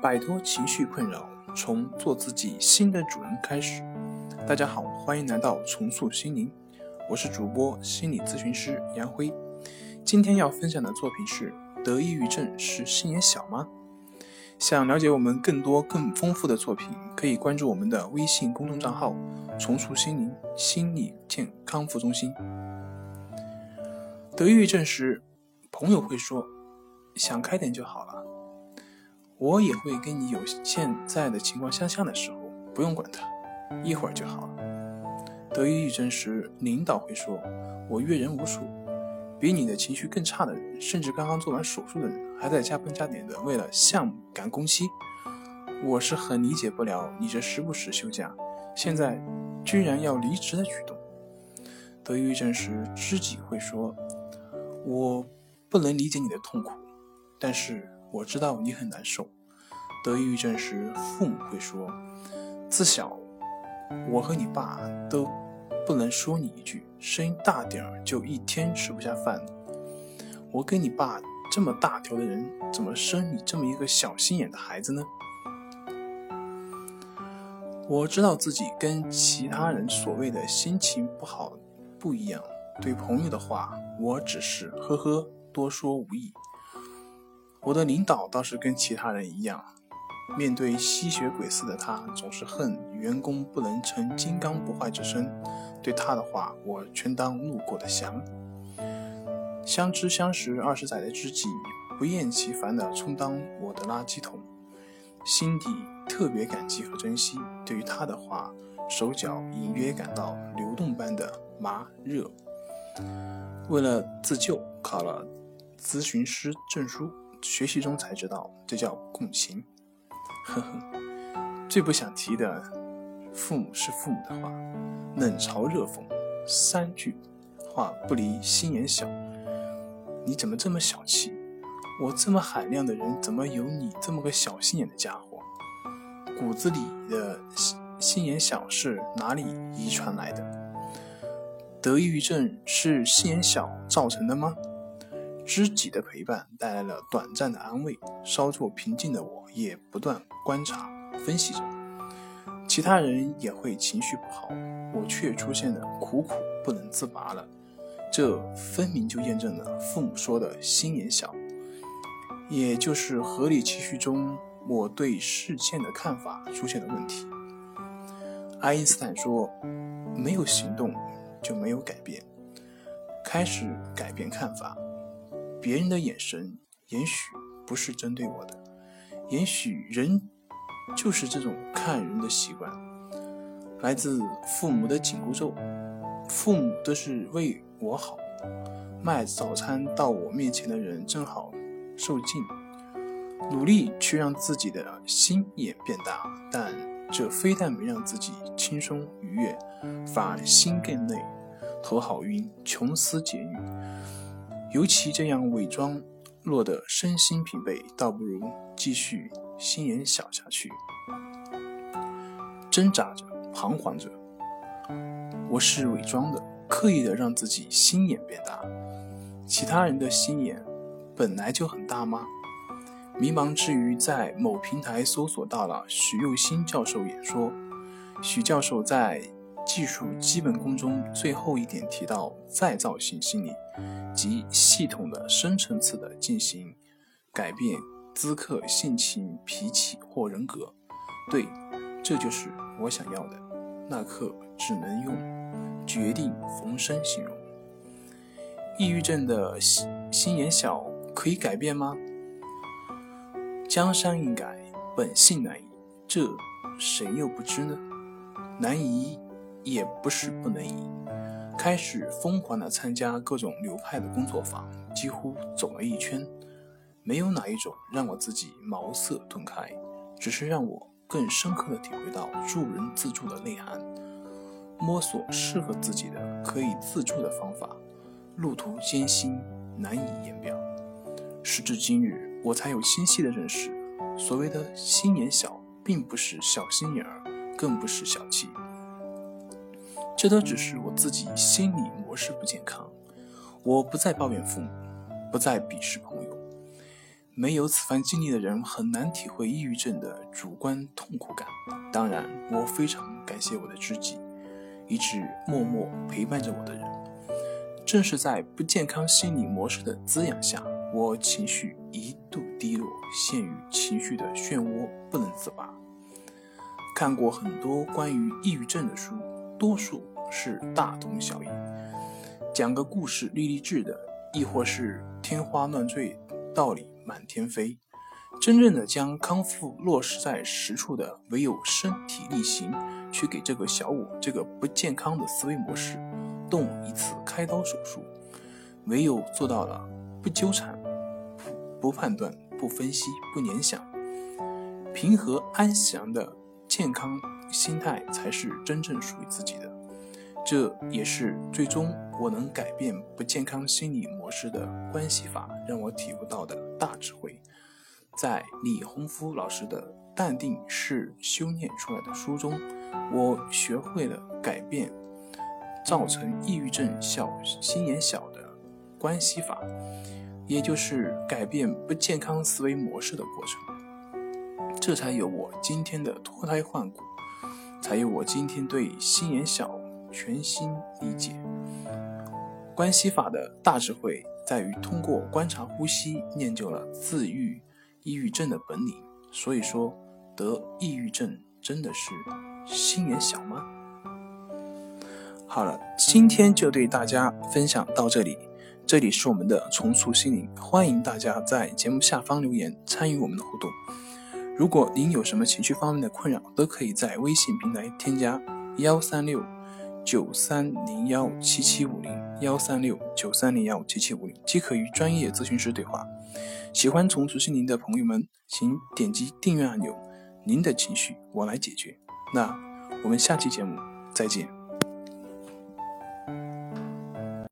摆脱情绪困扰，从做自己新的主人开始。大家好，欢迎来到重塑心灵，我是主播心理咨询师杨辉。今天要分享的作品是：得抑郁症是心眼小吗？想了解我们更多更丰富的作品，可以关注我们的微信公众账号“重塑心灵心理健康复中心”。得抑郁症时，朋友会说：“想开点就好了。”我也会跟你有现在的情况相像的时候，不用管他，一会儿就好了。得抑郁症时，领导会说：“我阅人无数，比你的情绪更差的人，甚至刚刚做完手术的人，还在加班加点的为了项目赶工期。”我是很理解不了你这时不时休假，现在居然要离职的举动。得抑郁症时，知己会说：“我不能理解你的痛苦，但是。”我知道你很难受。得抑郁症时，父母会说：“自小，我和你爸都不能说你一句，声音大点儿就一天吃不下饭。我跟你爸这么大条的人，怎么生你这么一个小心眼的孩子呢？”我知道自己跟其他人所谓的心情不好不一样。对朋友的话，我只是呵呵，多说无益。我的领导倒是跟其他人一样，面对吸血鬼似的他，总是恨员工不能成金刚不坏之身。对他的话，我全当路过的祥。相知相识二十载的知己，不厌其烦地充当我的垃圾桶，心底特别感激和珍惜。对于他的话，手脚隐约感到流动般的麻热。为了自救，考了咨询师证书。学习中才知道，这叫共情。呵呵，最不想提的，父母是父母的话，冷嘲热讽，三句话不离心眼小。你怎么这么小气？我这么海量的人，怎么有你这么个小心眼的家伙？骨子里的心心眼小是哪里遗传来的？得抑郁症是心眼小造成的吗？知己的陪伴带来了短暂的安慰，稍作平静的我也不断观察分析着。其他人也会情绪不好，我却出现的苦苦不能自拔了。这分明就验证了父母说的心眼小，也就是合理情绪中我对事件的看法出现了问题。爱因斯坦说：“没有行动就没有改变，开始改变看法。”别人的眼神也许不是针对我的，也许人就是这种看人的习惯。来自父母的紧箍咒，父母都是为我好。卖早餐到我面前的人正好受尽，努力去让自己的心眼变大，但这非但没让自己轻松愉悦，反而心更累，头好晕，穷思竭虑。尤其这样伪装，落得身心疲惫，倒不如继续心眼小下去。挣扎着，彷徨着，我是伪装的，刻意的让自己心眼变大。其他人的心眼本来就很大吗？迷茫之余，在某平台搜索到了许佑新教授演说。许教授在技术基本功中最后一点提到再造性心理。即系统的、深层次的进行改变资客性情、脾气或人格。对，这就是我想要的。那刻只能用决定逢生形容。抑郁症的心心眼小可以改变吗？江山易改，本性难移，这谁又不知呢？难移也不是不能移。开始疯狂地参加各种流派的工作坊，几乎走了一圈，没有哪一种让我自己茅塞顿开，只是让我更深刻地体会到助人自助的内涵，摸索适合自己的可以自助的方法，路途艰辛难以言表。时至今日，我才有清晰的认识，所谓的心眼小，并不是小心眼儿，更不是小气。这都只是我自己心理模式不健康。我不再抱怨父母，不再鄙视朋友。没有此番经历的人很难体会抑郁症的主观痛苦感。当然，我非常感谢我的知己，一直默默陪伴着我的人。正是在不健康心理模式的滋养下，我情绪一度低落，陷于情绪的漩涡不能自拔。看过很多关于抑郁症的书，多数是大同小异，讲个故事励励志的，亦或是天花乱坠道理。满天飞，真正的将康复落实在实处的，唯有身体力行去给这个小我这个不健康的思维模式动一次开刀手术。唯有做到了不纠缠、不判断、不分析、不联想，平和安详的健康心态，才是真正属于自己的。这也是最终我能改变不健康心理模式的关系法，让我体悟到的大智慧。在李洪福老师的《淡定是修炼出来的》书中，我学会了改变造成抑郁症小心眼小的关系法，也就是改变不健康思维模式的过程。这才有我今天的脱胎换骨，才有我今天对心眼小。全新理解关系法的大智慧，在于通过观察呼吸，练就了自愈抑郁症的本领。所以说，得抑郁症真的是心眼小吗？好了，今天就对大家分享到这里。这里是我们的重塑心灵，欢迎大家在节目下方留言参与我们的互动。如果您有什么情绪方面的困扰，都可以在微信平台添加幺三六。九三零幺七七五零幺三六九三零幺七七五零即可与专业咨询师对话。喜欢重塑心灵的朋友们，请点击订阅按钮。您的情绪我来解决。那我们下期节目再见。